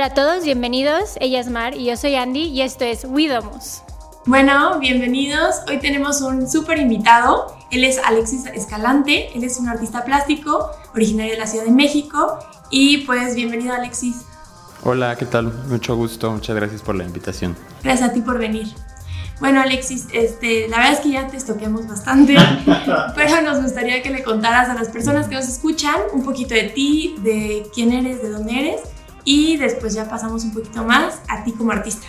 Hola a todos, bienvenidos. Ella es Mar y yo soy Andy y esto es Widomus. Bueno, bienvenidos. Hoy tenemos un súper invitado. Él es Alexis Escalante. Él es un artista plástico originario de la Ciudad de México. Y pues bienvenido Alexis. Hola, ¿qué tal? Mucho gusto. Muchas gracias por la invitación. Gracias a ti por venir. Bueno, Alexis, este, la verdad es que ya te estoqueamos bastante, pero nos gustaría que le contaras a las personas que nos escuchan un poquito de ti, de quién eres, de dónde eres y después ya pasamos un poquito más a ti como artista.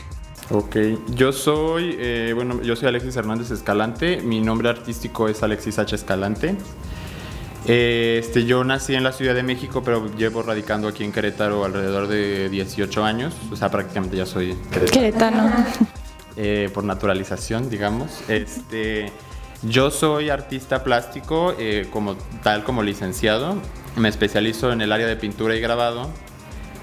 Ok, yo soy, eh, bueno, yo soy Alexis Hernández Escalante, mi nombre artístico es Alexis H. Escalante. Eh, este, yo nací en la Ciudad de México, pero llevo radicando aquí en Querétaro alrededor de 18 años, o sea, prácticamente ya soy queretano. Eh, por naturalización, digamos. Este, yo soy artista plástico, como tal como licenciado. Me especializo en el área de pintura y grabado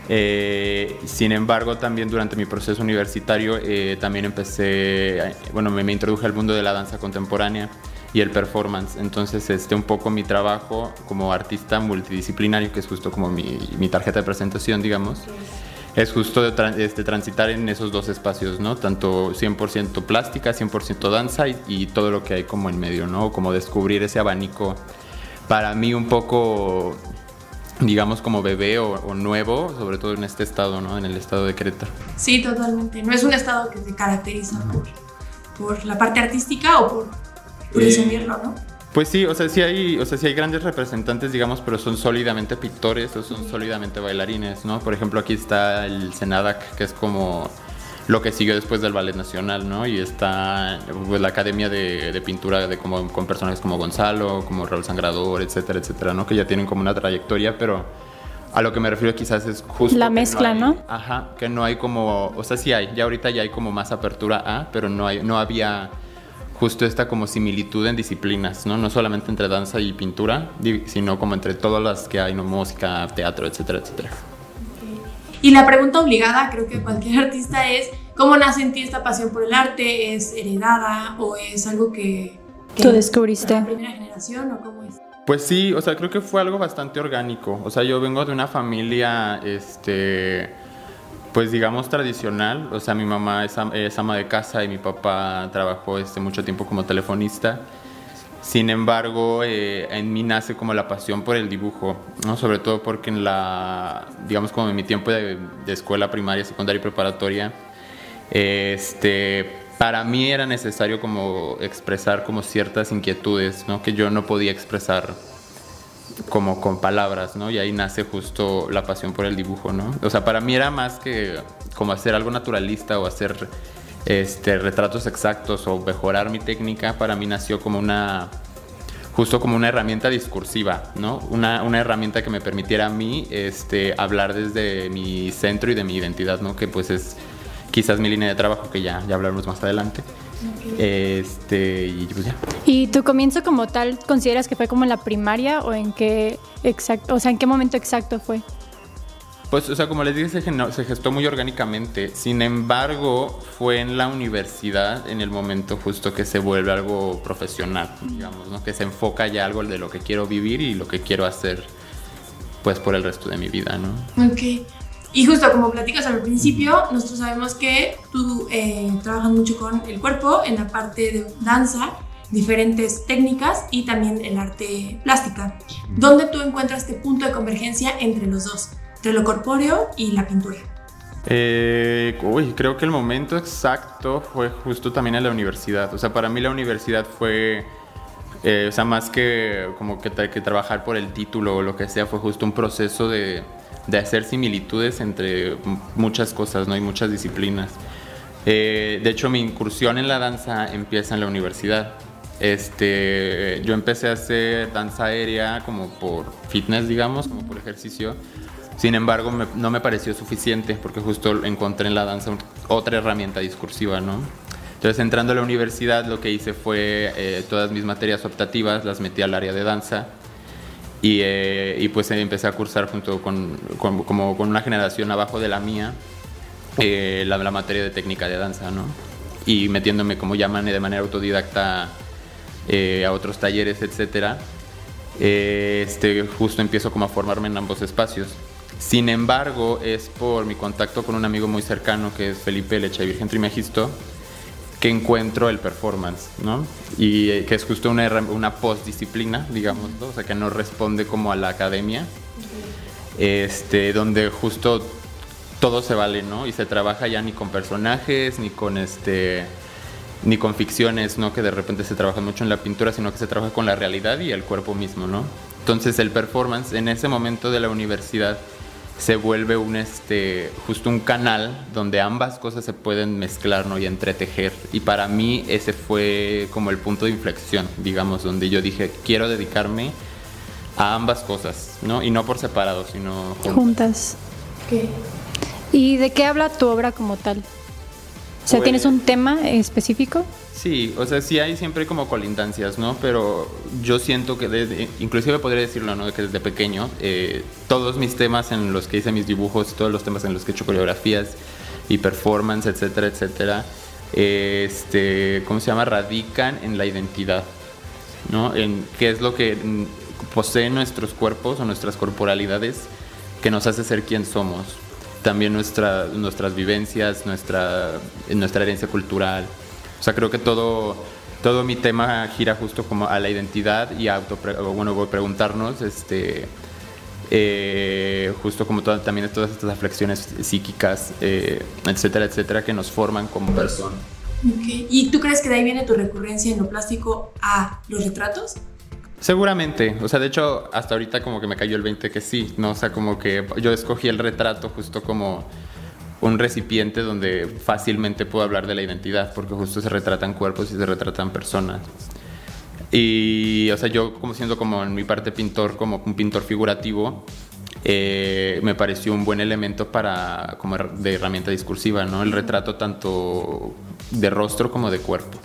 eh, sin embargo, también durante mi proceso universitario eh, también empecé, bueno, me, introduje al mundo de la danza contemporánea y el performance. Entonces, este, un poco mi trabajo como artista multidisciplinario, que es justo como mi, mi tarjeta de presentación, digamos, es justo de este, transitar en esos dos espacios, ¿no? Tanto 100% plástica, 100% danza y, y, todo lo que hay como en medio, ¿no? Como descubrir ese abanico para mí un poco digamos, como bebé o, nuevo, sobre todo en este estado, ¿no? En el estado de Querétaro. Sí, totalmente. No es un estado que se caracteriza por, por la parte artística o por presumirlo, eh, ¿no? Pues sí, o sea, sí hay, o sea, sí hay grandes representantes, digamos, pero son sólidamente pintores o son sólidamente bailarines, ¿no? Por ejemplo, aquí está el Senadac, que es como lo que siguió después del Ballet Nacional, ¿no? Y está pues, la Academia de, Pintura de como, con personajes como Gonzalo, como Raúl Sangrador, etcétera, etcétera, ¿no? Que ya tienen como una trayectoria, pero a lo que me refiero quizás es justo... La mezcla, no, Ajá, que no hay como, o sea, sí hay, ya ahorita ya hay como más apertura a, pero no, hay, no había justo esta como similitud en disciplinas, ¿no? No solamente entre danza y pintura, sino como entre todas las que hay, ¿no? Música, teatro, etcétera, etcétera. Y la pregunta obligada, creo que cualquier artista es, ¿cómo nace en ti esta pasión por el arte? ¿Es heredada o es algo que... ¿Tú descubriste? ¿La primera generación o cómo es? Pues sí, o sea, creo que fue algo bastante orgánico. O sea, yo vengo de una familia, este, pues digamos tradicional. O sea, mi mamá es, es ama de casa y mi papá trabajó este, mucho tiempo como telefonista. Sin embargo, eh, en mí nace como la pasión por el dibujo, ¿no? sobre todo porque en la, digamos como en mi tiempo de, escuela primaria, secundaria y preparatoria, este, para mí era necesario como expresar como ciertas inquietudes, ¿no? Que yo no podía expresar como con palabras, ¿no? Y ahí nace justo la pasión por el dibujo, ¿no? O sea, para mí era más que como hacer algo naturalista o hacer este, retratos exactos o mejorar mi técnica, para mí nació como una, justo como una herramienta discursiva, ¿no? Una, una herramienta que me permitiera a mí este, hablar desde mi centro y de mi identidad, ¿no? Que pues es quizás mi línea de trabajo, que ya, ya hablaremos más adelante. Este, y pues ya. ¿Y tu comienzo como tal consideras que fue como en la primaria o en qué exacto, o sea, en qué momento exacto fue? Pues, o sea, como les dije, se, gestó muy orgánicamente. Sin embargo, fue en la universidad, en el momento justo que se vuelve algo profesional, digamos, ¿no? Que se enfoca ya algo de lo que quiero vivir y lo que quiero hacer, pues, por el resto de mi vida, ¿no? Ok. Y justo como platicas al principio, nosotros sabemos que tú eh, trabajas mucho con el cuerpo en la parte de danza, diferentes técnicas y también el arte plástica. ¿Dónde tú encuentras este punto de convergencia entre los dos? Entre lo corpóreo y la pintura? Eh, uy, creo que el momento exacto fue justo también en la universidad. O sea, para mí la universidad fue, eh, o sea, más que como que, que, trabajar por el título o lo que sea, fue justo un proceso de, de hacer similitudes entre muchas cosas, ¿no? Y muchas disciplinas. Eh, de hecho, mi incursión en la danza empieza en la universidad. Este, yo empecé a hacer danza aérea como por fitness, digamos, como por ejercicio. Sin embargo, no me pareció suficiente porque justo encontré en la danza otra herramienta discursiva, ¿no? Entonces, entrando a la universidad, lo que hice fue eh, todas mis materias optativas las metí al área de danza y, eh, pues empecé a cursar junto con, como con una generación abajo de la mía eh, la, la, materia de técnica de danza, ¿no? Y metiéndome como llaman de manera autodidacta a otros talleres, etcétera. este, justo empiezo como a formarme en ambos espacios. Sin embargo, es por mi contacto con un amigo muy cercano que es Felipe Leche Virgen Trimegisto que encuentro el performance, ¿no? Y eh, que es justo una, una post-disciplina, digamos, ¿no? o sea, que no responde como a la academia, este, donde justo todo se vale, ¿no? Y se trabaja ya ni con personajes, ni con este ni con ficciones, no que de repente se trabaja mucho en la pintura, sino que se trabaja con la realidad y el cuerpo mismo, ¿no? Entonces el performance en ese momento de la universidad se vuelve un este justo un canal donde ambas cosas se pueden mezclar ¿no? y entretejer y para mí ese fue como el punto de inflexión digamos donde yo dije quiero dedicarme a ambas cosas no y no por separado sino juntas, juntas. ¿Qué? y de qué habla tu obra como tal o sea, ¿tienes un tema específico? Sí, o sea, sí hay siempre como colindancias, ¿no? Pero yo siento que desde, inclusive podría decirlo, ¿no? Que desde pequeño, eh, todos mis temas en los que hice mis dibujos, todos los temas en los que he hecho coreografías y performance, etcétera, etcétera, este, ¿cómo se llama? Radican en la identidad, ¿no? En qué es lo que poseen nuestros cuerpos o nuestras corporalidades que nos hace ser quien somos también nuestra, nuestras vivencias, nuestra, nuestra herencia cultural. O sea, creo que todo, todo mi tema gira justo como a la identidad y a bueno, preguntarnos, este, eh, justo como también todas estas reflexiones psíquicas, eh, etcétera, etcétera, que nos forman como personas. ¿Y tú crees que de ahí viene tu recurrencia en lo plástico a los retratos? Seguramente, o sea, de hecho, hasta ahorita como que me cayó el 20 que sí, ¿no? O sea, como que yo escogí el retrato justo como un recipiente donde fácilmente puedo hablar de la identidad, porque justo se retratan cuerpos y se retratan personas. Y, o sea, yo como siendo como en mi parte pintor, como un pintor figurativo, eh, me pareció un buen elemento para, como de herramienta discursiva, ¿no? El retrato tanto de rostro como de cuerpo.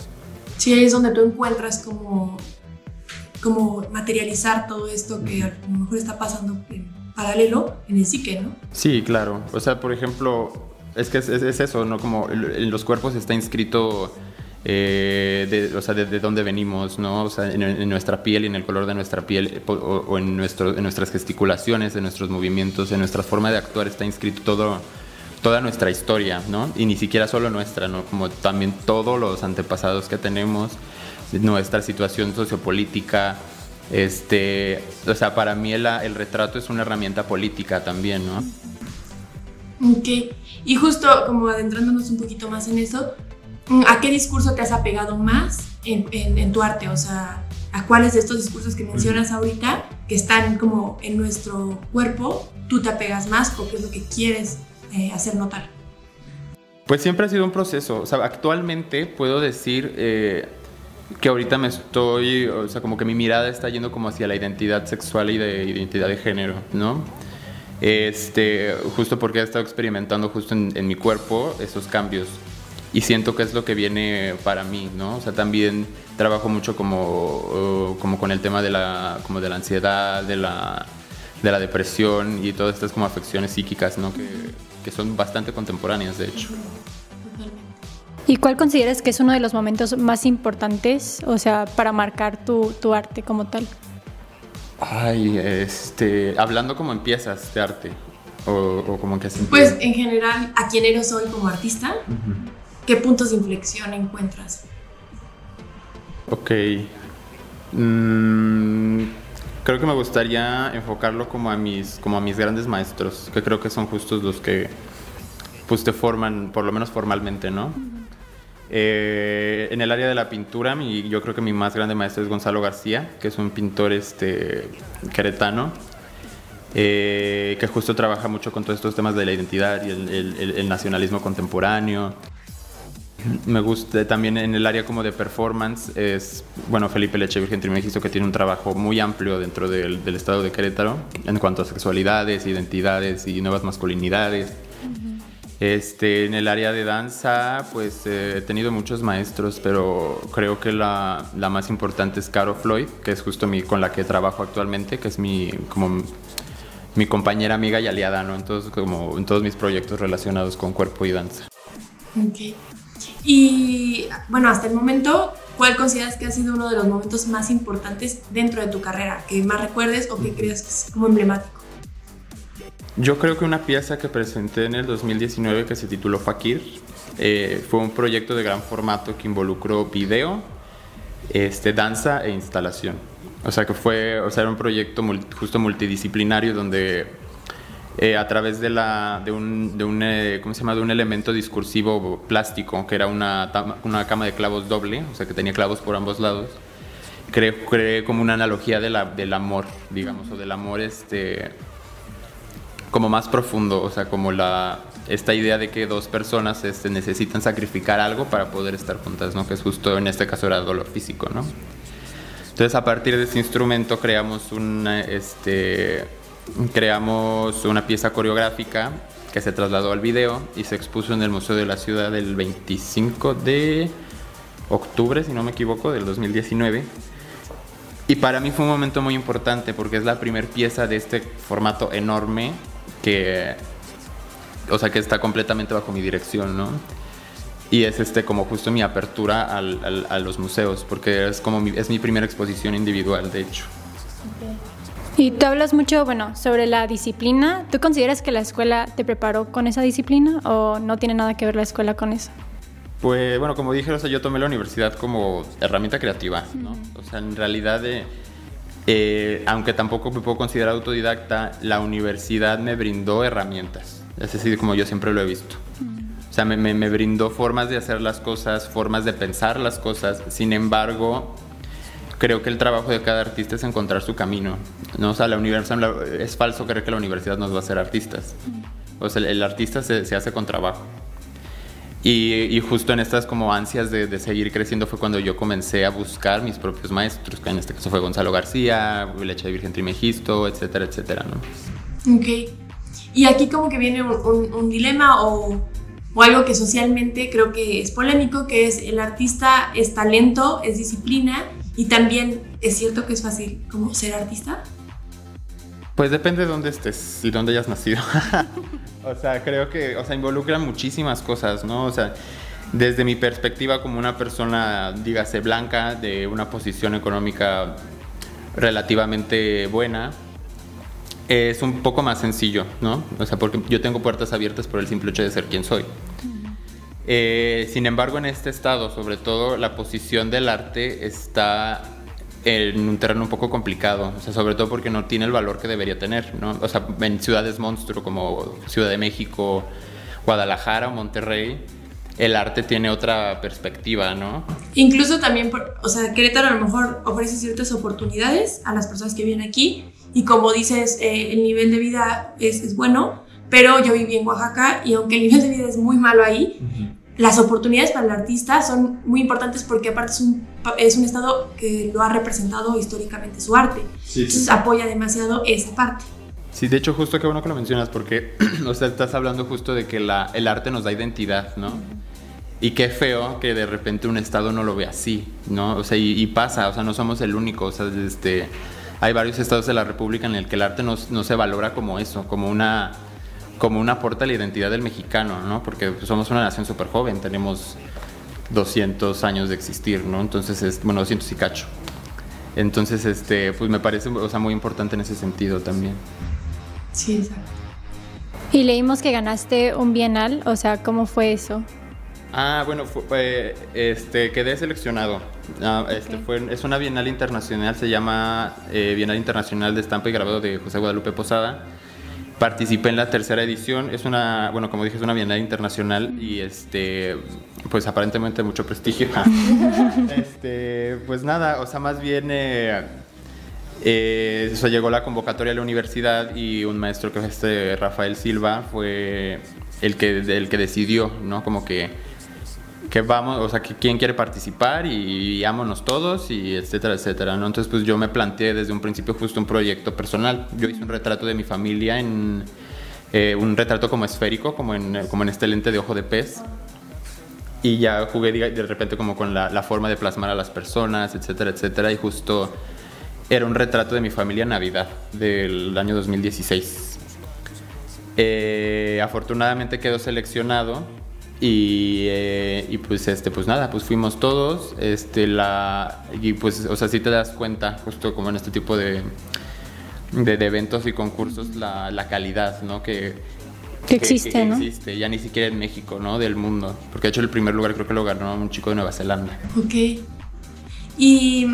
Sí, ahí es donde tú encuentras como como materializar todo esto que a lo mejor está pasando en paralelo en el psique, ¿no? Sí, claro. O sea, por ejemplo, es que es, eso, ¿no? Como en los cuerpos está inscrito... Eh, de, o sea, de, dónde venimos, ¿no? O sea, en, nuestra piel y en el color de nuestra piel, o, en, nuestro, en nuestras gesticulaciones, en nuestros movimientos, en nuestra forma de actuar está inscrito todo, toda nuestra historia, ¿no? Y ni siquiera solo nuestra, ¿no? Como también todos los antepasados que tenemos, nuestra situación sociopolítica. Este, o sea, para mí el, el retrato es una herramienta política también, ¿no? Ok, y justo como adentrándonos un poquito más en eso, ¿a qué discurso te has apegado más en, en, tu arte? O sea, ¿a cuáles de estos discursos que mencionas ahorita, que están como en nuestro cuerpo, tú te apegas más o qué es lo que quieres eh, hacer notar? Pues siempre ha sido un proceso. O sea, actualmente puedo decir, eh, que ahorita me estoy, o sea, como que mi mirada está yendo como hacia la identidad sexual y de identidad de género, ¿no? Este, justo porque he estado experimentando justo en, mi cuerpo esos cambios y siento que es lo que viene para mí, ¿no? O sea, también trabajo mucho como, como con el tema de la, como de la ansiedad, de la, de la depresión y todas estas como afecciones psíquicas, ¿no? Que, que son bastante contemporáneas, de hecho. ¿Y cuál consideras que es uno de los momentos más importantes, o sea, para marcar tu, tu arte como tal? Ay, este, hablando como empiezas de arte, o, como en qué sentido. Pues en general, ¿a quién eres hoy como artista? ¿Qué puntos de inflexión encuentras? Ok. Mm, creo que me gustaría enfocarlo como a mis, como a mis grandes maestros, que creo que son justos los que pues te forman, por lo menos formalmente, ¿no? Eh, en el área de la pintura, yo creo que mi más grande maestro es Gonzalo García, que es un pintor este, queretano, eh, que justo trabaja mucho con todos estos temas de la identidad y el, nacionalismo contemporáneo. Me gusta también en el área como de performance, es, bueno, Felipe Leche Virgen Trimegisto, que tiene un trabajo muy amplio dentro del estado de Querétaro en cuanto a sexualidades, identidades y nuevas masculinidades. Este, en el área de danza, pues eh, he tenido muchos maestros, pero creo que la, la, más importante es Caro Floyd, que es justo mi, con la que trabajo actualmente, que es mi, como mi compañera, amiga y aliada, ¿no? Entonces, como en todos mis proyectos relacionados con cuerpo y danza. Ok. Y bueno, hasta el momento, ¿cuál consideras que ha sido uno de los momentos más importantes dentro de tu carrera? Que más recuerdes o que creas que es como emblemático. Yo creo que una pieza que presenté en el 2019 que se tituló Fakir eh, fue un proyecto de gran formato que involucró video, este, danza e instalación. O sea que fue, o sea, era un proyecto justo multidisciplinario donde eh, a través de, la, de, un, de, un, eh, ¿cómo se llama? de un elemento discursivo plástico, que era una, una cama de clavos doble, o sea que tenía clavos por ambos lados, creé, como una analogía de la, del amor, digamos, o del amor este, como más profundo, o sea, como la, esta idea de que dos personas este, necesitan sacrificar algo para poder estar juntas, ¿no? que es justo en este caso era dolor físico. ¿no? Entonces a partir de ese instrumento creamos una, este, creamos una pieza coreográfica que se trasladó al video y se expuso en el Museo de la Ciudad el 25 de octubre, si no me equivoco, del 2019. Y para mí fue un momento muy importante porque es la primera pieza de este formato enorme que, o sea, que está completamente bajo mi dirección, ¿no? Y es este como justo mi apertura al, a los museos, porque es como mi, es mi primera exposición individual, de hecho. Y tú hablas mucho, bueno, sobre la disciplina. ¿Tú consideras que la escuela te preparó con esa disciplina o no tiene nada que ver la escuela con eso? Pues bueno, como dije, o sea, yo tomé la universidad como herramienta creativa, ¿no? O sea, en realidad, eh, aunque tampoco me puedo considerar autodidacta, la universidad me brindó herramientas. Es así como yo siempre lo he visto. O sea, me, me, me brindó formas de hacer las cosas, formas de pensar las cosas. Sin embargo, creo que el trabajo de cada artista es encontrar su camino. ¿no? O sea, la universidad, es falso creer que la universidad nos va a hacer artistas. O sea, el, artista se, se, hace con trabajo. Y, y, justo en estas como ansias de, de, seguir creciendo fue cuando yo comencé a buscar mis propios maestros, que en este caso fue Gonzalo García, Leche de Virgen Trimegisto, etcétera, etcétera, ¿no? Ok. Y aquí como que viene un, un, un dilema o, o algo que socialmente creo que es polémico, que es el artista es talento, es disciplina, y también es cierto que es fácil como ser artista. Pues depende de dónde estés y dónde hayas nacido. o sea, creo que, o sea, involucra muchísimas cosas, ¿no? O sea, desde mi perspectiva como una persona, dígase, blanca, de una posición económica relativamente buena, es un poco más sencillo, ¿no? O sea, porque yo tengo puertas abiertas por el simple hecho de ser quien soy. Eh, sin embargo, en este estado, sobre todo, la posición del arte está en un terreno un poco complicado, o sea, sobre todo porque no tiene el valor que debería tener, ¿no? O sea, en ciudades monstruo como Ciudad de México, Guadalajara o Monterrey, el arte tiene otra perspectiva, ¿no? Incluso también, o sea, Querétaro a lo mejor ofrece ciertas oportunidades a las personas que vienen aquí y como dices, eh, el nivel de vida es, es bueno, pero yo viví en Oaxaca y aunque el nivel de vida es muy malo ahí, uh -huh. Las oportunidades para el artista son muy importantes porque aparte es un, es un estado que lo ha representado históricamente su arte. Sí, Entonces sí. apoya demasiado esa parte. Sí, de hecho justo qué bueno que lo mencionas porque, o sea, estás hablando justo de que la, el arte nos da identidad, ¿no? Y qué feo que de repente un estado no lo ve así, ¿no? O sea, y, y pasa, o sea, no somos el único, o sea, este, hay varios estados de la República en el que el arte no, no se valora como eso, como una como un aporte a la identidad del mexicano, ¿no? Porque somos una nación súper joven, tenemos 200 años de existir, ¿no? Entonces, es, bueno, 200 y cacho. Entonces, este, pues me parece o sea, muy importante en ese sentido también. Sí, exacto. Y leímos que ganaste un bienal, o sea, ¿cómo fue eso? Ah, bueno, fue, este, quedé seleccionado. Ah, este, okay. fue, es una bienal internacional, se llama eh, Bienal Internacional de Estampa y Grabado de José Guadalupe Posada participé en la tercera edición. Es una, bueno, como dije, es una bienal internacional y este, pues aparentemente mucho prestigio. este, pues nada, o sea, más bien, eh, eh, llegó la convocatoria a la universidad y un maestro que es este Rafael Silva fue el que, el que decidió, ¿no? Como que que vamos, o sea, que quién quiere participar y, y todos y etcétera, etcétera, ¿no? Entonces, pues yo me planteé desde un principio justo un proyecto personal. Yo hice un retrato de mi familia en eh, un retrato como esférico, como en, como en este lente de ojo de pez. Y ya jugué de repente como con la, la forma de plasmar a las personas, etcétera, etcétera. Y justo era un retrato de mi familia en Navidad del año 2016. Eh, afortunadamente quedó seleccionado y, eh, y, pues este pues nada pues fuimos todos este la y pues o sea si te das cuenta justo como en este tipo de de, eventos y concursos la, la calidad, ¿no? Que, que existe, que, ¿no? existe, ya ni siquiera en México, ¿no? Del mundo. Porque de hecho el primer lugar creo que lo ganó un chico de Nueva Zelanda. Ok. Y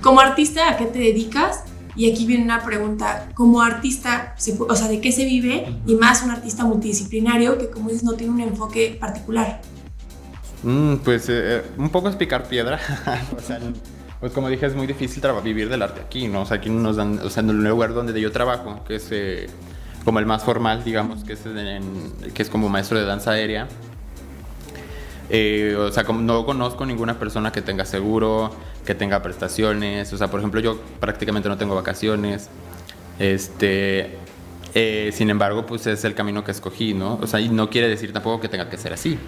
como artista, ¿a qué te dedicas? Y aquí viene una pregunta, como artista, o sea, ¿de qué se vive? Y más un artista multidisciplinario que, como dices, no tiene un enfoque particular. Mm, pues eh, eh, un poco es picar piedra. o sea, pues como dije, es muy difícil vivir del arte aquí, ¿no? O sea, aquí nos dan, o sea, en el lugar donde yo trabajo, que es eh, como el más formal, digamos, que es, que es como maestro de danza aérea. o sea, como no conozco ninguna persona que tenga seguro, que tenga prestaciones. O sea, por ejemplo, yo prácticamente no tengo vacaciones. Este, eh, sin embargo, pues es el camino que escogí, ¿no? O sea, y no quiere decir tampoco que tenga que ser así.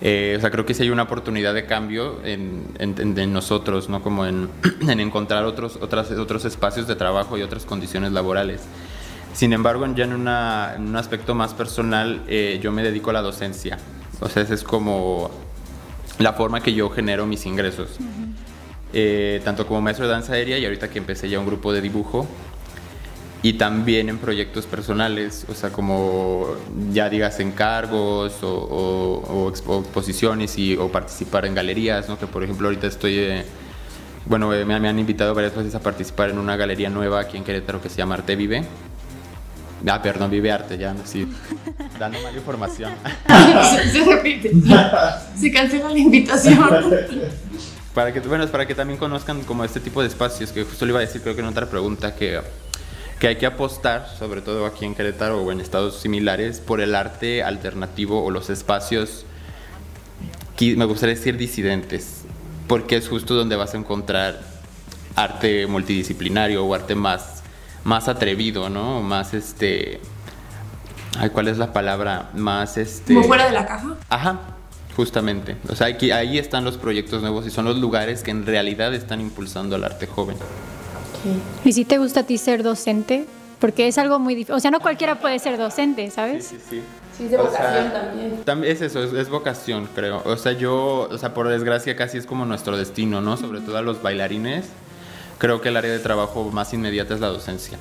Eh, o sea, creo que sí hay una oportunidad de cambio en, en, nosotros, ¿no? Como en, en, encontrar otros, otras, otros espacios de trabajo y otras condiciones laborales. Sin embargo, ya en, una, en un aspecto más personal, eh, yo me dedico a la docencia. O sea, ese es como la forma que yo genero mis ingresos. Eh, tanto como maestro de danza aérea y ahorita que empecé ya un grupo de dibujo. Y también en proyectos personales, o sea, como ya digas encargos o, o, exposiciones y, o participar en galerías, ¿no? Que por ejemplo ahorita estoy, eh, bueno, eh, me, han invitado varias veces a participar en una galería nueva aquí en Querétaro que se llama Arte Vive. Ah, perdón, Vive Arte, ya, sí, dando mala información. se, repite, se cancela la invitación. Para que, bueno, es para que también conozcan como este tipo de espacios, que justo le iba a decir creo que en otra pregunta que, que hay que apostar, sobre todo aquí en Querétaro o en estados similares, por el arte alternativo o los espacios, me gustaría decir disidentes, porque es justo donde vas a encontrar arte multidisciplinario o arte más, más atrevido, ¿no? Más este... Ay, ¿Cuál es la palabra? Más este... ¿Como fuera de la caja? Ajá, Justamente, o sea, aquí, ahí están los proyectos nuevos y son los lugares que en realidad están impulsando al arte joven. ¿Y si te gusta a ti ser docente? Porque es algo muy difícil, o sea, no cualquiera puede ser docente, ¿sabes? Sí, sí, sí. Sí, es de vocación también. también. Es eso, es, vocación, creo. O sea, yo, o sea, por desgracia casi es como nuestro destino, ¿no? Sobre todo a los bailarines. Creo que el área de trabajo más inmediata es la docencia.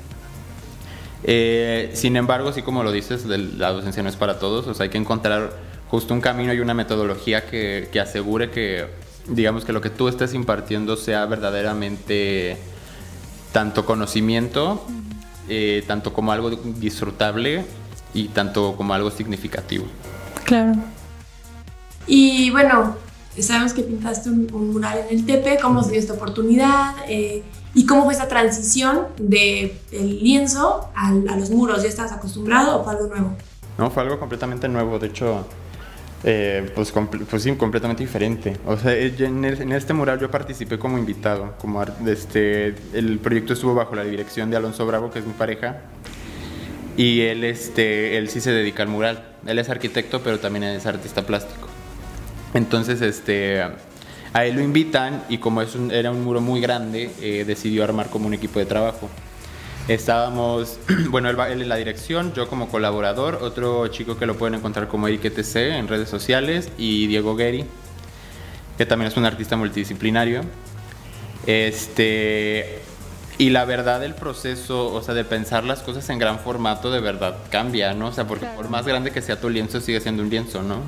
Eh, sin embargo, sí como lo dices, la docencia no es para todos, o sea, hay que encontrar justo un camino y una metodología que, que asegure que, digamos, que lo que tú estés impartiendo sea verdaderamente tanto conocimiento, eh, tanto como algo disfrutable y tanto como algo significativo. Claro. Y bueno, sabemos que pintaste un, mural en el Tepe, ¿cómo se dio esta oportunidad? Eh, ¿Y cómo fue esa transición del lienzo a, a los muros? ¿Ya estabas acostumbrado o fue algo nuevo? No, fue algo completamente nuevo. De hecho, eh, pues, pues sí, completamente diferente. O sea, eh, en, este mural yo participé como invitado, como este, el proyecto estuvo bajo la dirección de Alonso Bravo, que es mi pareja, y él, este, él sí se dedica al mural. Él es arquitecto, pero también es artista plástico. Entonces, este, a él lo invitan y como es era un muro muy grande, eh, decidió armar como un equipo de trabajo. Estábamos, bueno, él, en la dirección, yo como colaborador, otro chico que lo pueden encontrar como Eric ETC en redes sociales y Diego Guerri, que también es un artista multidisciplinario. Este, y la verdad el proceso, o sea, de pensar las cosas en gran formato de verdad cambia, ¿no? O sea, porque por más grande que sea tu lienzo, sigue siendo un lienzo, ¿no?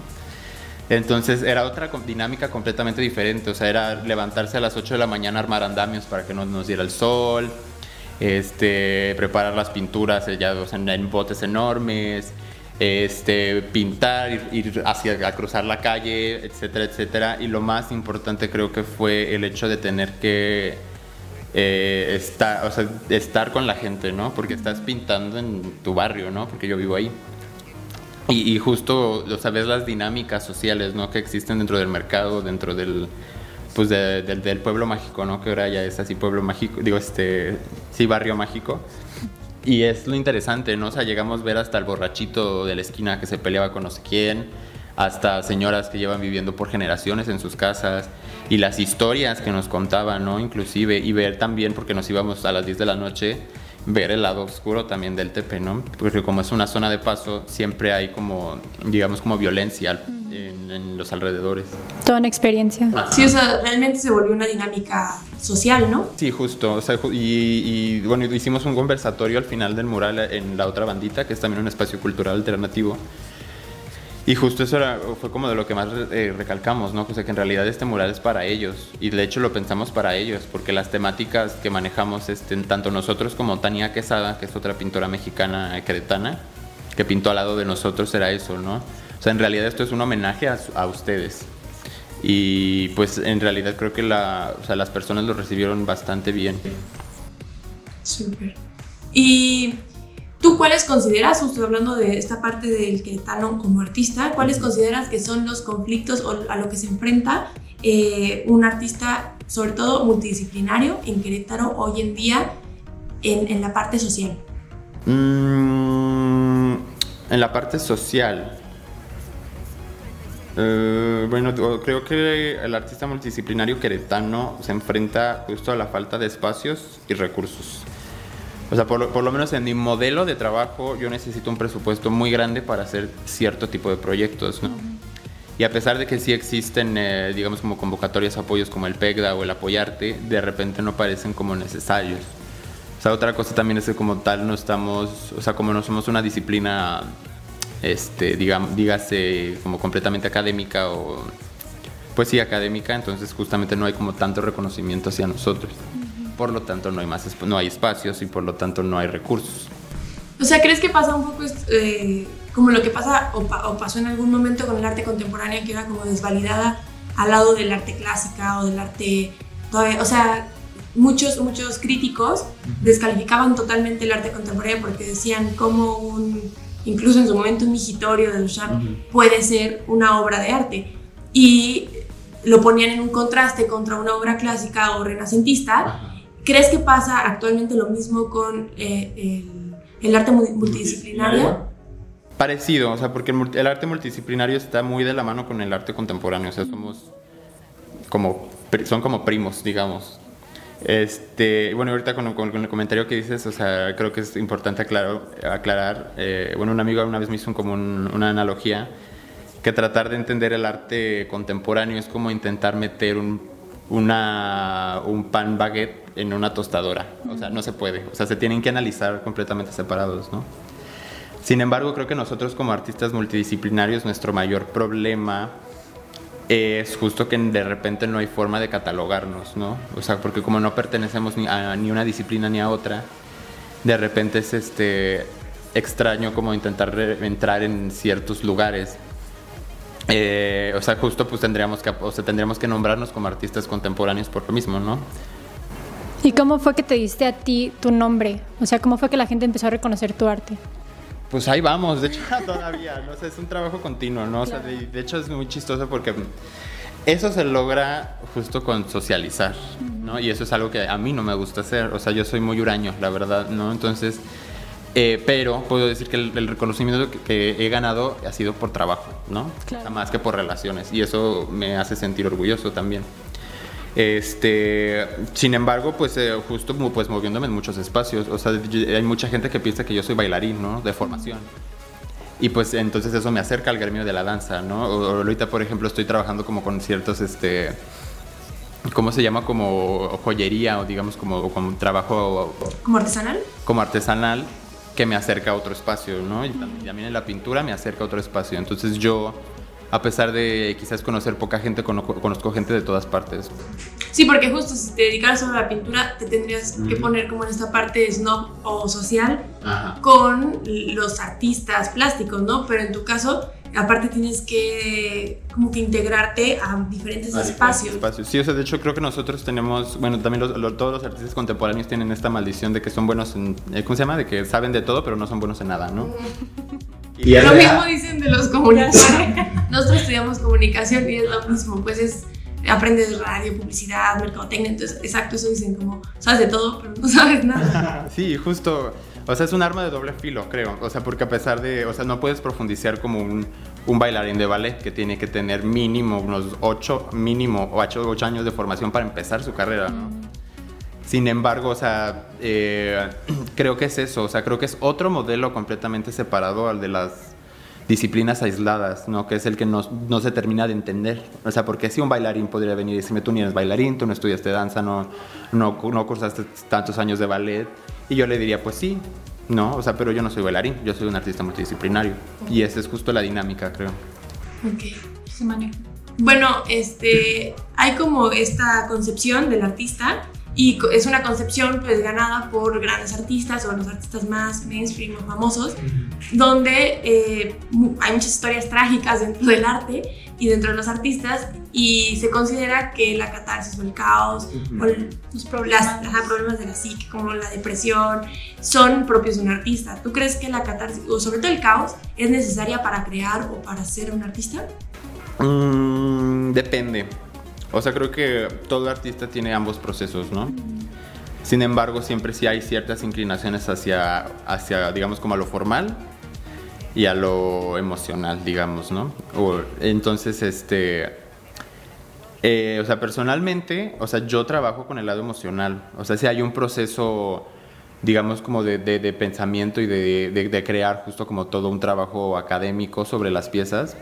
Entonces era otra dinámica completamente diferente, o sea, era levantarse a las 8 de la mañana, armar andamios para que no nos diera el sol, este, preparar las pinturas sellados en, botes enormes, este, pintar, ir, hacia a cruzar la calle, etcétera, etcétera. Y lo más importante creo que fue el hecho de tener que eh, estar, estar con la gente, ¿no? Porque estás pintando en tu barrio, ¿no? Porque yo vivo ahí. Y, justo, o sea, las dinámicas sociales, ¿no? Que existen dentro del mercado, dentro del, pues del pueblo mágico, ¿no? Que ahora ya es así pueblo mágico, digo, este, sí, barrio mágico. Y es lo interesante, ¿no? O sea, llegamos a ver hasta el borrachito de la esquina que se peleaba con no sé quién, hasta señoras que llevan viviendo por generaciones en sus casas, y las historias que nos contaban, ¿no? Inclusive, y ver también, porque nos íbamos a las 10 de la noche, ver el lado oscuro también del Tepe, ¿no? Porque como es una zona de paso, siempre hay como, digamos, como violencia en, los alrededores. Toda una experiencia. Sí, o sea, realmente se volvió una dinámica social, ¿no? Sí, justo. O sea, y, y, bueno, hicimos un conversatorio al final del mural en la otra bandita, que es también un espacio cultural alternativo. Y justo eso era, fue como de lo que más eh, recalcamos, ¿no? O sea, que en realidad este mural es para ellos. Y de hecho lo pensamos para ellos, porque las temáticas que manejamos, este, tanto nosotros como Tania Quesada, que es otra pintora mexicana queretana, que pintó al lado de nosotros, era eso, ¿no? O sea, en realidad esto es un homenaje a, a ustedes. Y pues en realidad creo que la, o sea, las personas lo recibieron bastante bien. Súper. Y ¿Tú cuáles consideras, justo hablando de esta parte del queretano como artista, cuáles consideras que son los conflictos o a lo que se enfrenta eh, un artista, sobre todo multidisciplinario, en Querétaro hoy en día en, la parte social? Mm, en la parte social. Eh, bueno, creo que el artista multidisciplinario queretano se enfrenta justo a la falta de espacios y recursos. O sea, por lo, menos en mi modelo de trabajo yo necesito un presupuesto muy grande para hacer cierto tipo de proyectos, ¿no? Y a pesar de que sí existen, eh, digamos, como convocatorias, apoyos como el PEGDA o el Apoyarte, de repente no parecen como necesarios. O sea, otra cosa también es que como tal no estamos, o sea, como no somos una disciplina, este, digamos, como completamente académica o, pues sí, académica, entonces justamente no hay como tanto reconocimiento hacia nosotros por lo tanto no hay, más, no hay espacios y por lo tanto no hay recursos. O sea, ¿crees que pasa un poco eh, como lo que pasa o, pasó en algún momento con el arte contemporáneo, que era como desvalidada al lado del arte clásica o del arte... o sea, muchos, muchos críticos descalificaban totalmente el arte contemporáneo porque decían como un, incluso en su momento un migitorio de Duchamp puede ser una obra de arte. Y lo ponían en un contraste contra una obra clásica o renacentista. ¿Crees que pasa actualmente lo mismo con eh, el, arte multidisciplinario? Parecido, o sea, porque el, arte multidisciplinario está muy de la mano con el arte contemporáneo, o sea, somos como, son como primos, digamos. Este, bueno, ahorita con, el comentario que dices, o sea, creo que es importante aclarar, aclarar eh, bueno, un amigo una vez me hizo como una analogía, que tratar de entender el arte contemporáneo es como intentar meter un, una, un pan baguette en una tostadora. O sea, no se puede. O sea, se tienen que analizar completamente separados, ¿no? Sin embargo, creo que nosotros como artistas multidisciplinarios, nuestro mayor problema es justo que de repente no hay forma de catalogarnos, ¿no? O sea, porque como no pertenecemos ni a ni una disciplina ni a otra, de repente es este extraño como intentar entrar en ciertos lugares. Eh, o sea, justo pues tendríamos que, o sea, tendríamos que nombrarnos como artistas contemporáneos por lo mismo, ¿no? ¿Y cómo fue que te diste a ti tu nombre? O sea, ¿cómo fue que la gente empezó a reconocer tu arte? Pues ahí vamos, de hecho todavía, ¿no? sé, es un trabajo continuo, ¿no? O sea, de, hecho es muy chistoso porque eso se logra justo con socializar, ¿no? Y eso es algo que a mí no me gusta hacer, o sea, yo soy muy huraño, la verdad, ¿no? Entonces, eh, pero puedo decir que el, reconocimiento que, he ganado ha sido por trabajo, ¿no? Claro. Más que por relaciones, y eso me hace sentir orgulloso también. Este, sin embargo, pues eh, justo pues moviéndome en muchos espacios, o sea, hay mucha gente que piensa que yo soy bailarín, ¿no? De formación. Y pues entonces eso me acerca al gremio de la danza, ¿no? ahorita, por ejemplo, estoy trabajando como con ciertos, este, ¿cómo se llama? Como joyería o digamos como, como un trabajo... ¿Como artesanal? Como artesanal que me acerca a otro espacio, ¿no? Y también en la pintura me acerca a otro espacio. Entonces yo a pesar de quizás conocer poca gente, conozco gente de todas partes. Sí, porque justo si te dedicaras solo a la pintura, te tendrías que poner como en esta parte snob o social con los artistas plásticos, ¿no? Pero en tu caso, aparte tienes que como que integrarte a diferentes espacios. Sí, o sea, de hecho creo que nosotros tenemos, bueno, también todos los artistas contemporáneos tienen esta maldición de que son buenos en, eh, ¿cómo se llama? De que saben de todo, pero no son buenos en nada, ¿no? Y lo mismo dicen de los comunicadores. Nosotros estudiamos comunicación y es lo mismo, pues es aprendes radio, publicidad, mercadotecnia, entonces exacto, eso dicen como sabes de todo, pero no sabes nada. sí, justo. O sea, es un arma de doble filo, creo. O sea, porque a pesar de, o sea, no puedes profundizar como un, un bailarín de ballet que tiene que tener mínimo unos 8, mínimo 8, 8 años de formación para empezar su carrera, ¿no? Sin embargo, o sea, eh, creo que es eso, o sea, creo que es otro modelo completamente separado al de las disciplinas aisladas, ¿no? Que es el que no, no, se termina de entender. O sea, porque si un bailarín podría venir y decirme, tú ni eres bailarín, tú no estudiaste danza, no, no, no cursaste tantos años de ballet. Y yo le diría, pues sí, no, o sea, pero yo no soy bailarín, yo soy un artista multidisciplinario. Y esa es justo la dinámica, creo. Ok, se maneja. Bueno, este, hay como esta concepción del artista y es una concepción pues ganada por grandes artistas o los artistas más mainstream o famosos, donde eh, hay muchas historias trágicas dentro del arte y dentro de los artistas y se considera que la catarsis o el caos o los problemas, problemas de la psique como la depresión son propios de un artista. ¿Tú crees que la catarsis o sobre todo el caos es necesaria para crear o para ser un artista? Mm, depende. O sea, creo que todo artista tiene ambos procesos, ¿no? Sin embargo, siempre sí hay ciertas inclinaciones hacia, hacia digamos, como a lo formal y a lo emocional, digamos, ¿no? entonces, este... Eh, o sea, personalmente, o sea, yo trabajo con el lado emocional. O sea, si hay un proceso, digamos, como de, de, pensamiento y de, de, crear justo como todo un trabajo académico sobre las piezas,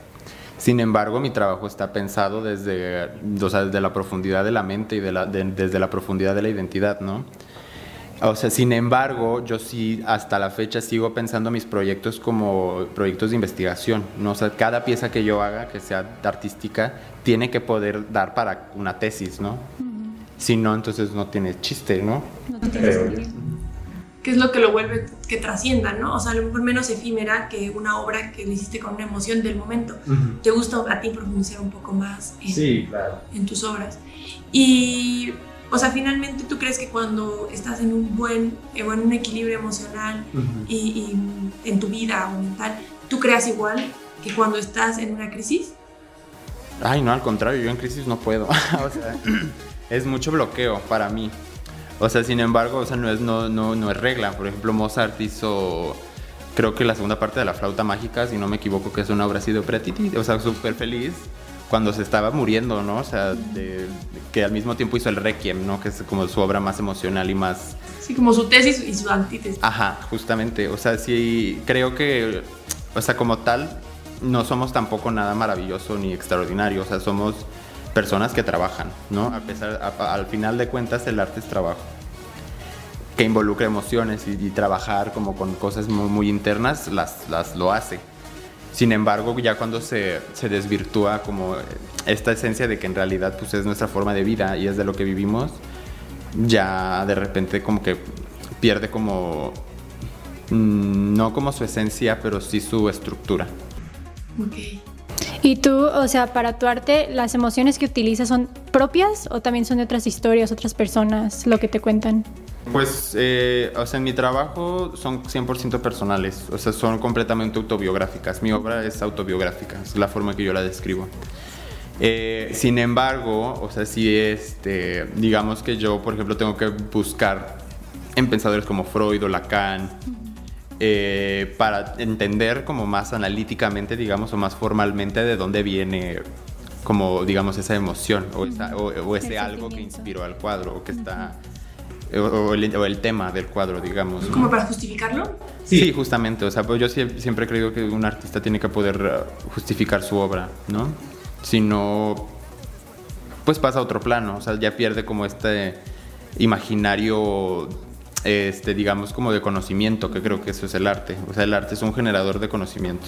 sin embargo, mi trabajo está pensado desde, o sea, desde la profundidad de la mente y de la, desde la profundidad de la identidad, ¿no? O sea, sin embargo, yo sí hasta la fecha sigo pensando mis proyectos como proyectos de investigación, ¿no? O sea, cada pieza que yo haga, que sea artística, tiene que poder dar para una tesis, ¿no? Si no, entonces no tiene chiste, ¿no? No tiene que es lo que lo vuelve que trascienda, ¿no? O sea, a lo mejor menos efímera que una obra que le hiciste con una emoción del momento. Te gusta a ti profundizar un poco más en, en tus obras. Y, o sea, finalmente tú crees que cuando estás en un buen, eh, en un equilibrio emocional y, y, en tu vida o mental, ¿tú creas igual que cuando estás en una crisis? Ay, no, al contrario, yo en crisis no puedo. o sea, es mucho bloqueo para mí. O sea, sin embargo, o sea, no es, no, no, no es regla. Por ejemplo, Mozart hizo, creo que la segunda parte de la flauta mágica, si no me equivoco, que es una obra así de operatiti, o sea, súper feliz cuando se estaba muriendo, ¿no? O sea, que al mismo tiempo hizo el Requiem, ¿no? Que es como su obra más emocional y más... Sí, como su tesis y su antítesis. Ajá, justamente. O sea, sí, creo que, o sea, como tal, no somos tampoco nada maravilloso ni extraordinario. O sea, somos personas que trabajan, ¿no? A pesar, al final de cuentas el arte es trabajo que involucra emociones y, trabajar como con cosas muy, muy, internas las, las lo hace. Sin embargo, ya cuando se, se, desvirtúa como esta esencia de que en realidad pues es nuestra forma de vida y es de lo que vivimos, ya de repente como que pierde como, mm, no como su esencia, pero sí su estructura. Okay. ¿Y tú, o sea, para tu arte, las emociones que utilizas son propias o también son de otras historias, otras personas, lo que te cuentan? Pues, eh, o sea, en mi trabajo son 100% personales, o sea, son completamente autobiográficas. Mi obra es autobiográfica, es la forma que yo la describo. Eh, sin embargo, o sea, si este, digamos que yo, por ejemplo, tengo que buscar en pensadores como Freud o Lacan, eh, para entender como más analíticamente, digamos, o más formalmente de dónde viene como, digamos, esa emoción o, ese algo que inspiró al cuadro o que está... O el, tema del cuadro, digamos. ¿Como para justificarlo? Sí, justamente. O sea, pues yo siempre he creído que un artista tiene que poder uh, justificar su obra, ¿no? Si no, pues pasa a otro plano. O sea, ya pierde como este imaginario este, digamos, como de conocimiento, que creo que eso es el arte. O sea, el arte es un generador de conocimiento.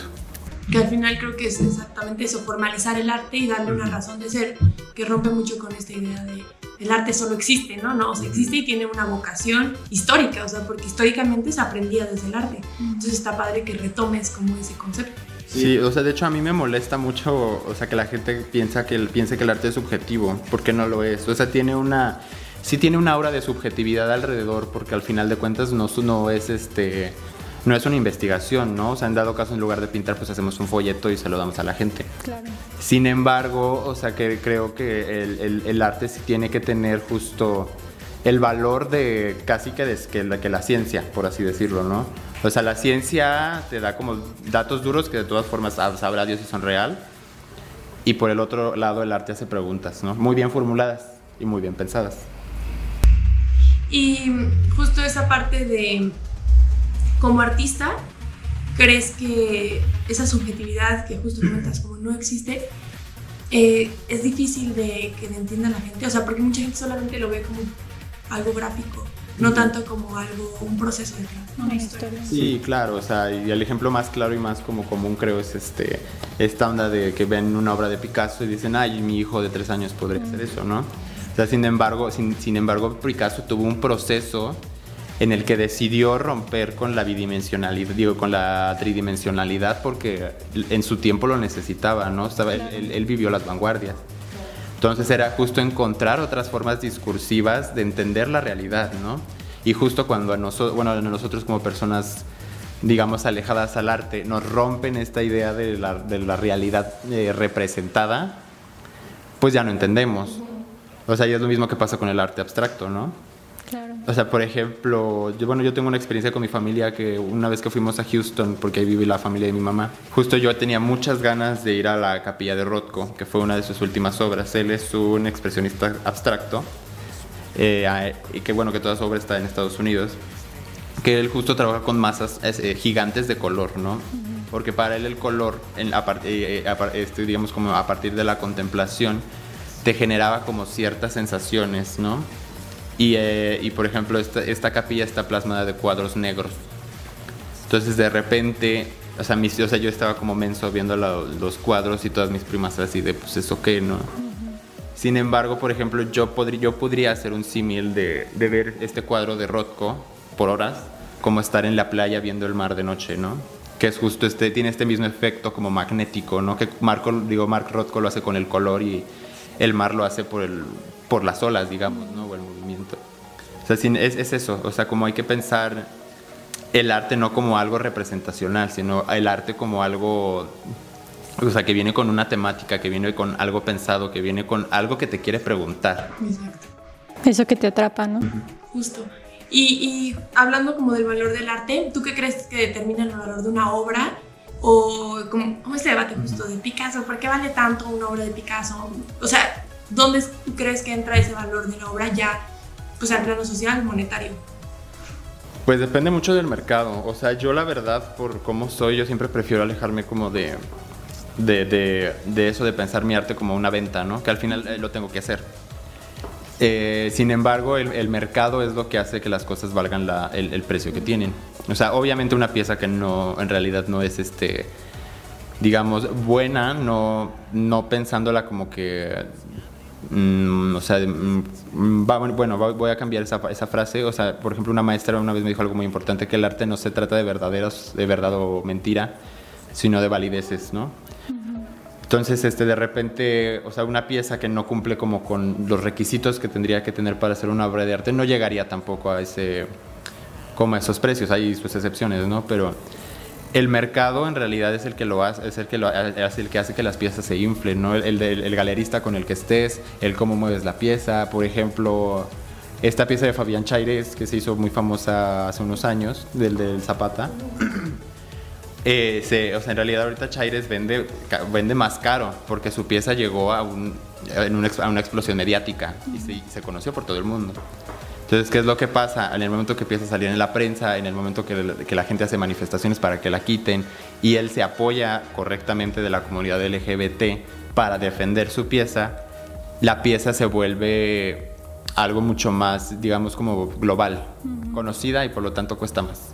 Que al final creo que es exactamente eso, formalizar el arte y darle una razón de ser, que rompe mucho con esta idea de el arte solo existe, ¿no? No, o sea, existe y tiene una vocación histórica, o sea, porque históricamente se aprendía desde el arte. Entonces está padre que retomes como ese concepto. Sí, o sea, de hecho a mí me molesta mucho, o sea, que la gente piensa que, piense que el arte es subjetivo, porque no lo es. O sea, tiene una sí tiene una aura de subjetividad alrededor, porque al final de cuentas no, no es este no es una investigación, ¿no? O sea, en dado caso, en lugar de pintar, pues hacemos un folleto y se lo damos a la gente. Claro. Sin embargo, o sea, que creo que el, el, arte sí tiene que tener justo el valor de casi que, de, que, la, que la ciencia, por así decirlo, ¿no? O sea, la ciencia te da como datos duros que de todas formas sabrá Dios si son real. Y por el otro lado, el arte hace preguntas, ¿no? Muy bien formuladas y muy bien pensadas. Y justo esa parte de, como artista, crees que esa subjetividad que justo comentas como no existe, eh, es difícil de que entienda la gente? O sea, porque mucha gente solamente lo ve como algo gráfico, no tanto como algo, un proceso de una historia. Sí, claro, o sea, y el ejemplo más claro y más como común creo es este, esta onda de que ven una obra de Picasso y dicen, ay, mi hijo de tres años podría hacer eso, ¿no? O sea, sin embargo, sin, sin embargo, Picasso tuvo un proceso en el que decidió romper con la bidimensionalidad, digo, con la tridimensionalidad porque en su tiempo lo necesitaba, ¿no? Estaba, él, vivió las vanguardias. Entonces era justo encontrar otras formas discursivas de entender la realidad, ¿no? Y justo cuando a nosotros, bueno, a nosotros como personas, digamos, alejadas al arte, nos rompen esta idea de la, de la realidad eh, representada, pues ya no entendemos. O sea, y es lo mismo que pasa con el arte abstracto, ¿no? O sea, por ejemplo, yo, bueno, yo tengo una experiencia con mi familia que una vez que fuimos a Houston, porque ahí vive la familia de mi mamá, justo yo tenía muchas ganas de ir a la capilla de Rothko, que fue una de sus últimas obras. Él es un expresionista abstracto, eh, y que bueno, que toda su obra está en Estados Unidos, que él justo trabaja con masas eh, gigantes de color, ¿no? Porque para él el color, en, a, eh, este, digamos como a partir de la contemplación, te generaba como ciertas sensaciones, ¿no? Eh, y, por ejemplo, esta, esta, capilla está plasmada de cuadros negros. Entonces de repente, o sea, mis, o sea yo estaba como menso viendo los cuadros y todas mis primas así de, pues eso qué, ¿no? Sin embargo, por ejemplo, yo, podría yo podría hacer un símil de, de, ver este cuadro de Rothko por horas, como estar en la playa viendo el mar de noche, ¿no? Que es justo este, tiene este mismo efecto como magnético, ¿no? Que Marco, digo, Mark Rothko lo hace con el color y el mar lo hace por, el, por las olas, digamos, ¿no? O sea, es, es eso, o sea, como hay que pensar el arte no como algo representacional, sino el arte como algo, o sea, que viene con una temática, que viene con algo pensado, que viene con algo que te quiere preguntar. Exacto. Eso que te atrapa, ¿no? Justo. Y, y, hablando como del valor del arte, ¿tú qué crees que determina el valor de una obra? O como, como este debate justo de Picasso, ¿por qué vale tanto una obra de Picasso? O sea, ¿dónde tú crees que entra ese valor de la obra ya pues al plano social, monetario? Pues depende mucho del mercado. O sea, yo la verdad, por cómo soy, yo siempre prefiero alejarme como de, de, de, eso de pensar mi arte como una venta, ¿no? Que al final eh, lo tengo que hacer. Eh, sin embargo, el, mercado es lo que hace que las cosas valgan el, el, precio que tienen. O sea, obviamente una pieza que no, en realidad no es este, digamos, buena, no, no pensándola como que Mm, o sea, mm, bueno, voy a cambiar esa, esa, frase. O sea, por ejemplo, una maestra una vez me dijo algo muy importante, que el arte no se trata de verdaderos, de verdad o mentira, sino de valideces, ¿no? Entonces, este, de repente, o sea, una pieza que no cumple como con los requisitos que tendría que tener para hacer una obra de arte, no llegaría tampoco a ese, como a esos precios. Hay sus excepciones, ¿no? Pero el mercado en realidad es el que lo hace, es el que lo el que hace que las piezas se inflen, ¿no? El, galerista con el que estés, el cómo mueves la pieza, por ejemplo, esta pieza de Fabián Chaires que se hizo muy famosa hace unos años, del del Zapata. Eh, o sea, en realidad ahorita Chaires vende, vende más caro porque su pieza llegó a, un, una explosión mediática y se, se conoció por todo el mundo. Entonces, ¿qué es lo que pasa? En el momento que empieza a salir en la prensa, en el momento que, que, la gente hace manifestaciones para que la quiten y él se apoya correctamente de la comunidad LGBT para defender su pieza, la pieza se vuelve algo mucho más, digamos, como global, conocida y por lo tanto cuesta más.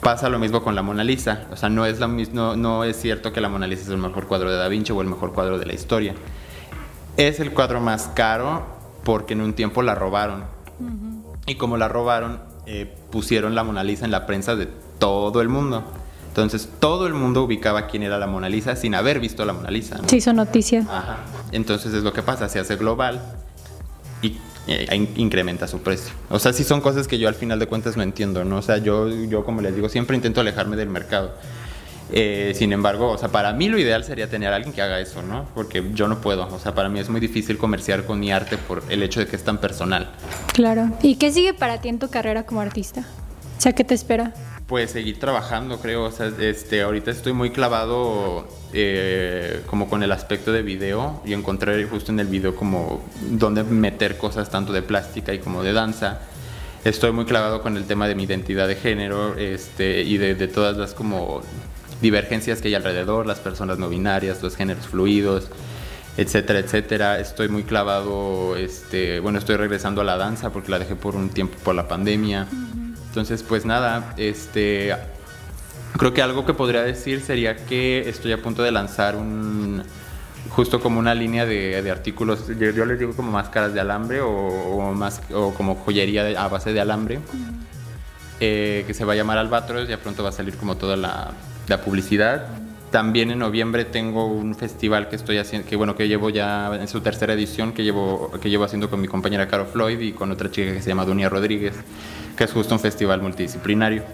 Pasa lo mismo con la Mona Lisa, o sea, no es, lo mismo, no es cierto que la Mona Lisa es el mejor cuadro de Da Vinci o el mejor cuadro de la historia. Es el cuadro más caro porque en un tiempo la robaron y como la robaron, eh, pusieron la Mona Lisa en la prensa de todo el mundo. Entonces todo el mundo ubicaba quién era la Mona Lisa sin haber visto la Mona Lisa. Se hizo noticia. Ajá. Entonces es lo que pasa, se hace global y eh, incrementa su precio. O sea, sí son cosas que yo al final de cuentas no entiendo, ¿no? O sea, yo, yo como les digo, siempre intento alejarme del mercado. Eh, sin embargo, o sea, para mí lo ideal sería tener a alguien que haga eso, ¿no? Porque yo no puedo, o sea, para mí es muy difícil comerciar con mi arte por el hecho de que es tan personal. Claro. ¿Y qué sigue para ti en tu carrera como artista? O sea, ¿qué te espera? Pues seguir trabajando, creo. O sea, este, ahorita estoy muy clavado eh, como con el aspecto de video y encontré justo en el video como donde meter cosas tanto de plástica y como de danza. estoy muy clavado con el tema de mi identidad de género este, y de, de todas las como divergencias que hay alrededor, las personas no binarias, los géneros fluidos, etcétera, etcétera. Estoy muy clavado, este, bueno, estoy regresando a la danza porque la dejé por un tiempo por la pandemia. Entonces, pues nada, este, creo que algo que podría decir sería que estoy a punto de lanzar un, justo como una línea de, de artículos, yo, yo, les digo como máscaras de alambre o, o más, o como joyería de, a base de alambre, eh, que se va a llamar Albatros, ya pronto va a salir como toda la la publicidad. También en noviembre tengo un festival que estoy haciendo, que bueno, que llevo ya en su tercera edición, que llevo, que llevo haciendo con mi compañera Caro Floyd y con otra chica que se llama Dunia Rodríguez, que es justo un festival multidisciplinario,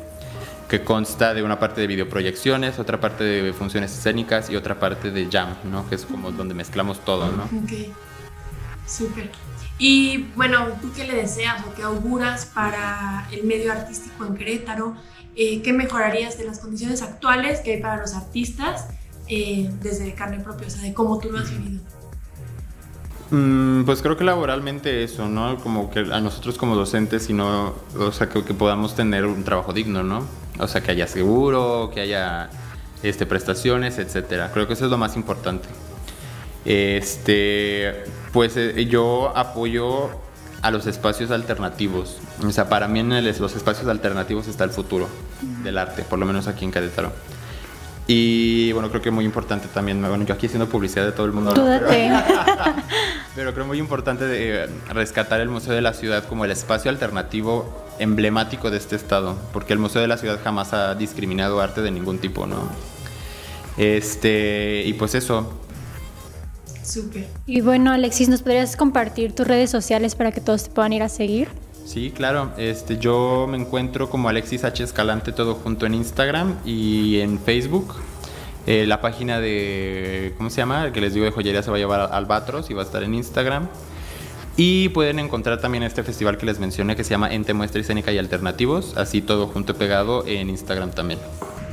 que consta de una parte de videoproyecciones, otra parte de funciones escénicas y otra parte de jam, ¿no? Que es como donde mezclamos todo, ¿no? Ok, súper. Y bueno, ¿tú qué le deseas o qué auguras para el medio artístico en Querétaro? Eh, ¿Qué mejorarías de las condiciones actuales que hay para los artistas eh, desde carne propia? O sea, de cómo tú lo has vivido. Mm, pues creo que laboralmente eso, ¿no? Como que a nosotros como docentes, sino, o sea, que, que, podamos tener un trabajo digno, ¿no? O sea, que haya seguro, que haya este, prestaciones, etcétera. Creo que eso es lo más importante. Este, pues eh, yo apoyo a los espacios alternativos. O sea, para mí en el, los espacios alternativos está el futuro del arte, por lo menos aquí en Querétaro. Y bueno, creo que muy importante también, bueno, yo aquí haciendo publicidad de todo el mundo. Date. Pero, pero, creo muy importante de, eh, rescatar el Museo de la Ciudad como el espacio alternativo emblemático de este estado, porque el Museo de la Ciudad jamás ha discriminado arte de ningún tipo, ¿no? Este, y pues eso, Súper. Y bueno, Alexis, ¿nos podrías compartir tus redes sociales para que todos te puedan ir a seguir? Sí, claro. Este, yo me encuentro como Alexis H. Escalante todo junto en Instagram y en Facebook. Eh, la página de, ¿cómo se llama? El que les digo de joyería se va a llevar a Albatros y va a estar en Instagram. Y pueden encontrar también este festival que les mencioné que se llama Ente Muestra Escénica y Alternativos, así todo junto y pegado en Instagram también.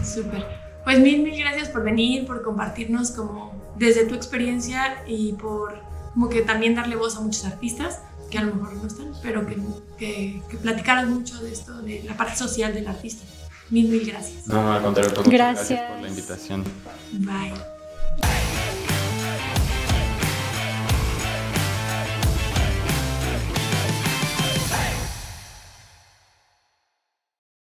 Súper. Pues mil, mil gracias por venir, por compartirnos como desde tu experiencia y por como que también darle voz a muchos artistas que a lo mejor no están, pero que, que, que platicaras mucho de esto, de la parte social del artista. Mil, mil gracias. No, al contrario, gracias. gracias por la invitación. Bye.